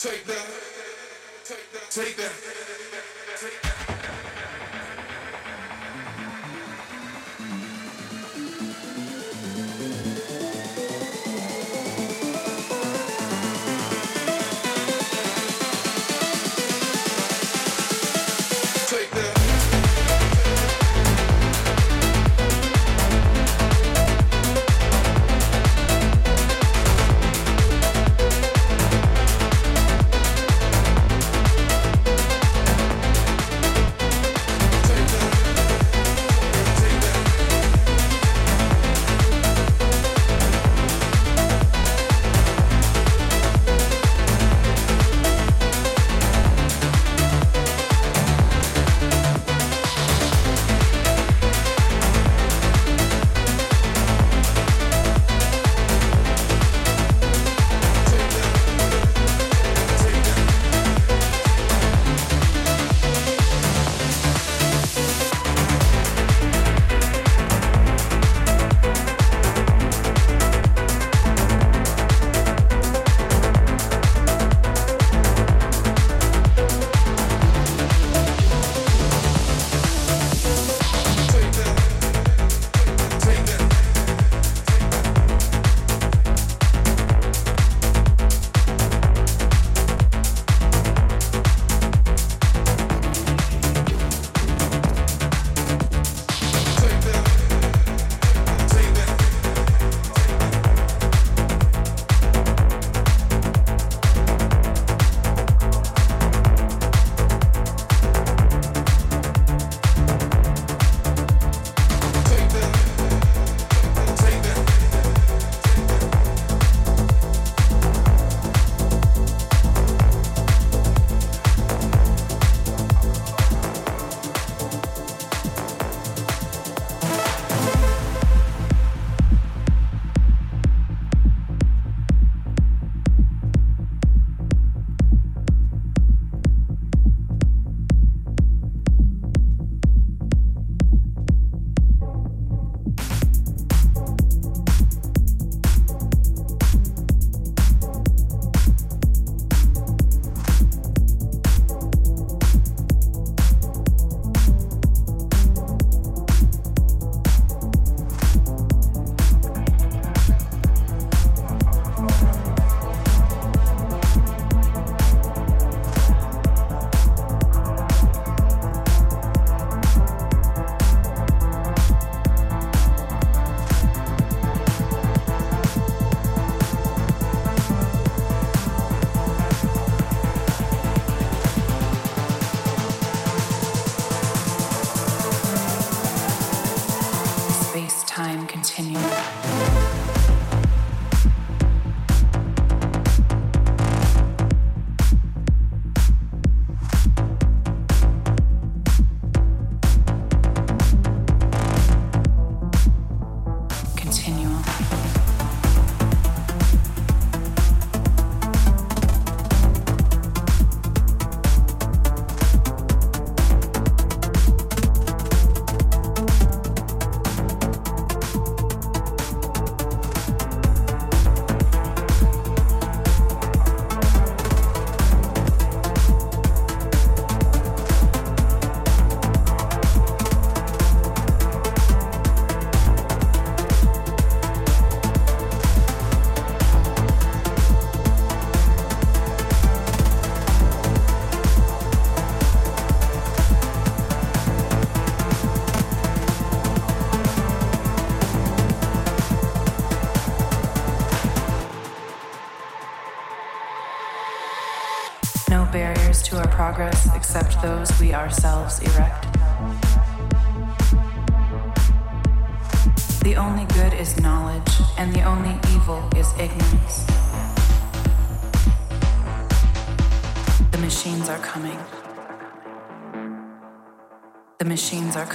Take that. Take that. Take that. Take that.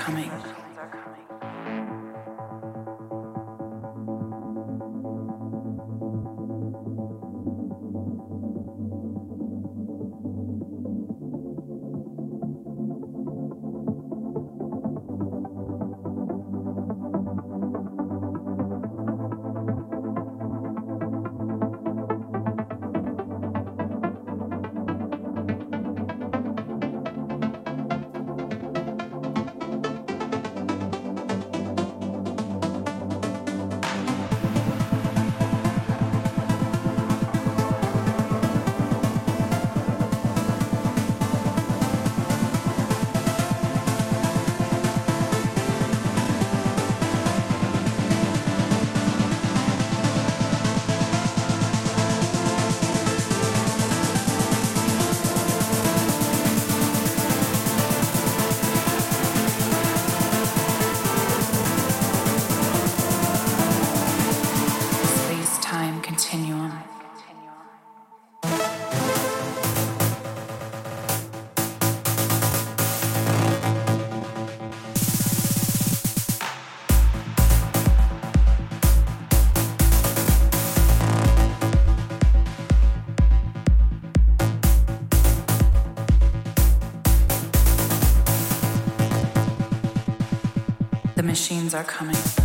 coming. Are coming.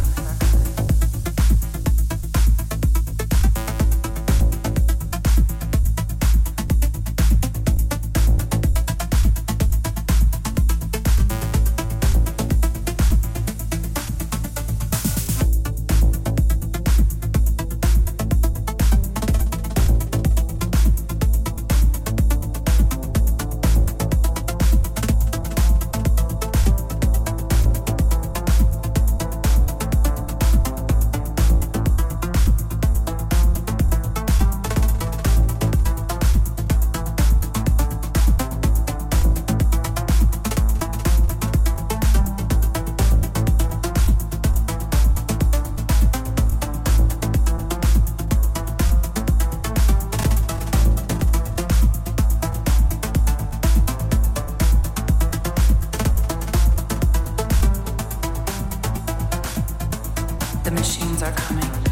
the machines are coming.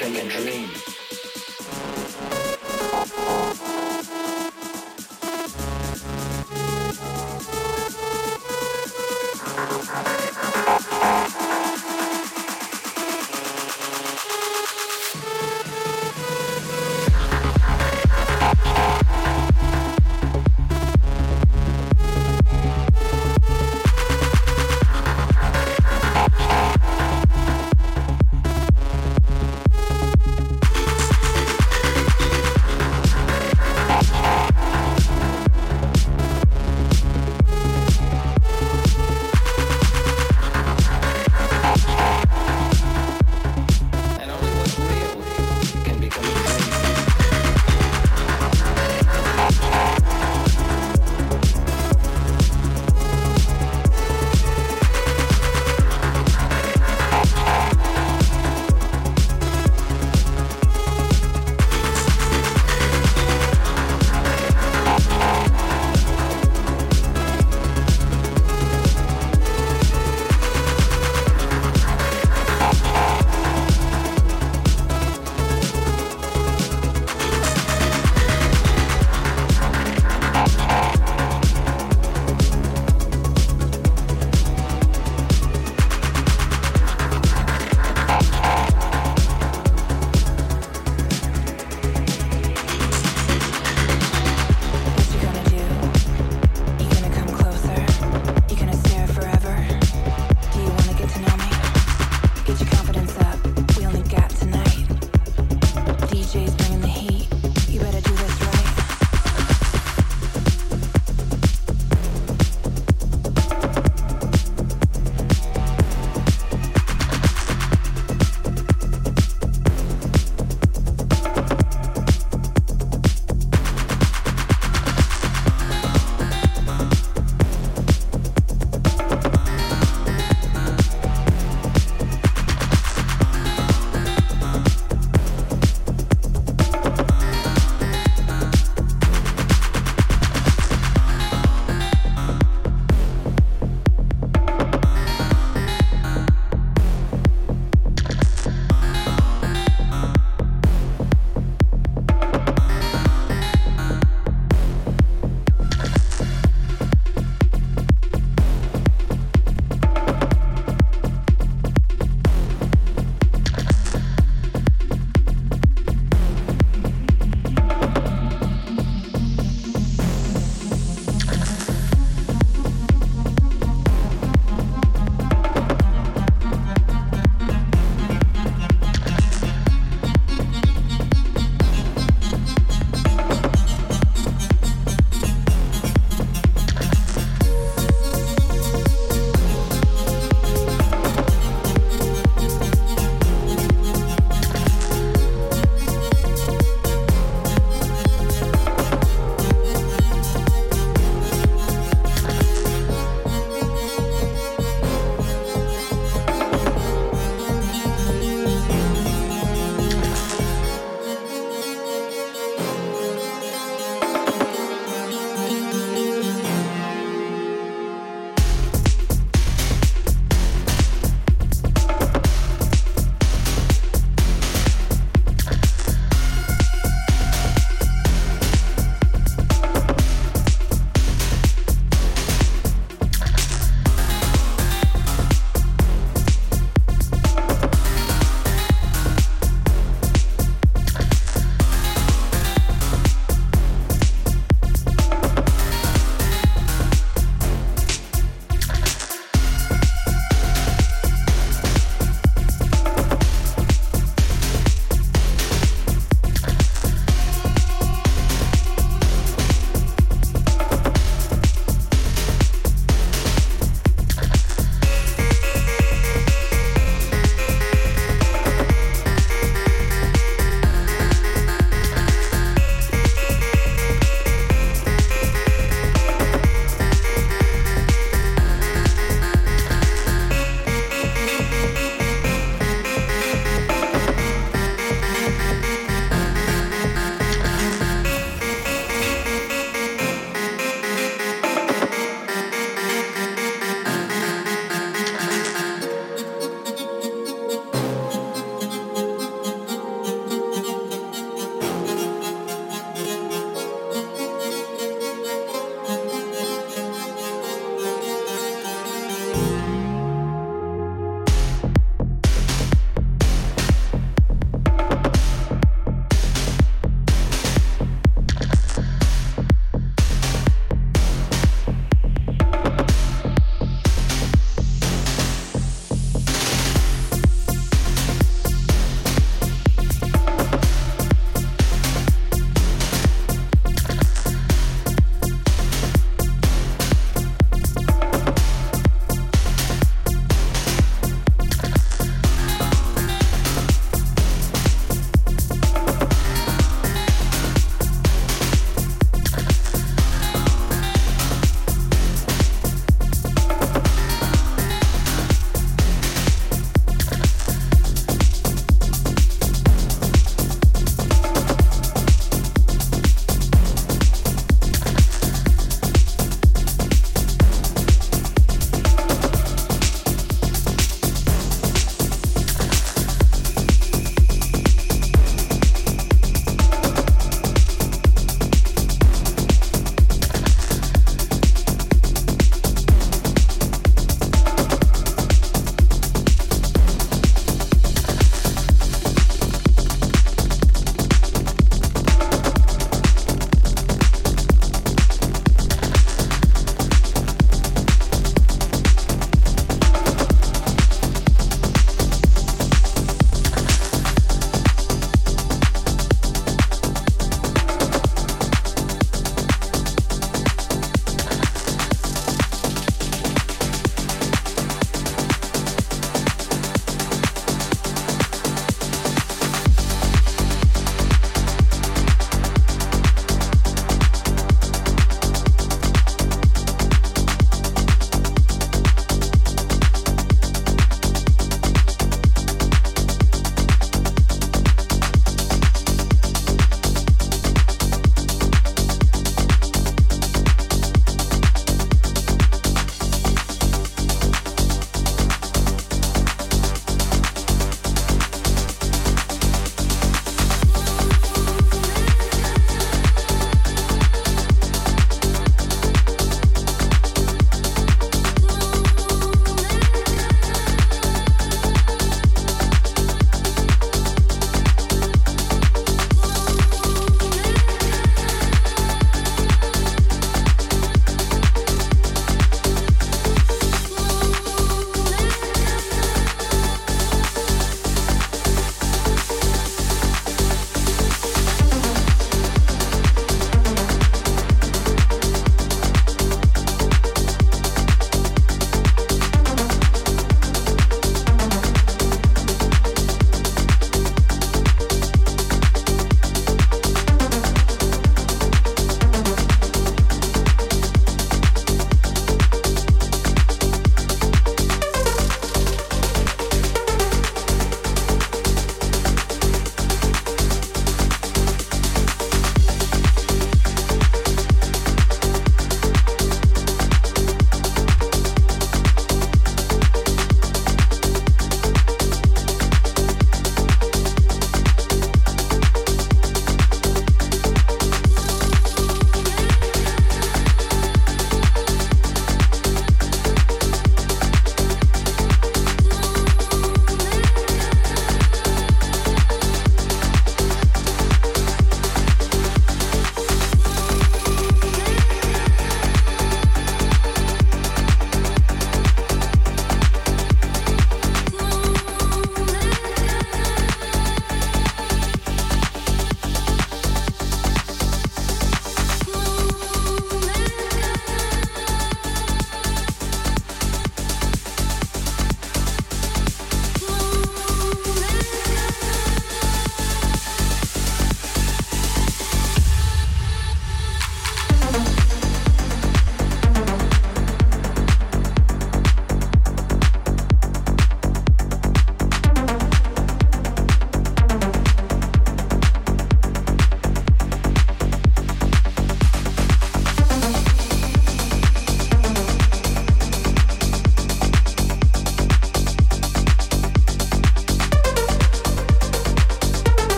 Become a dream.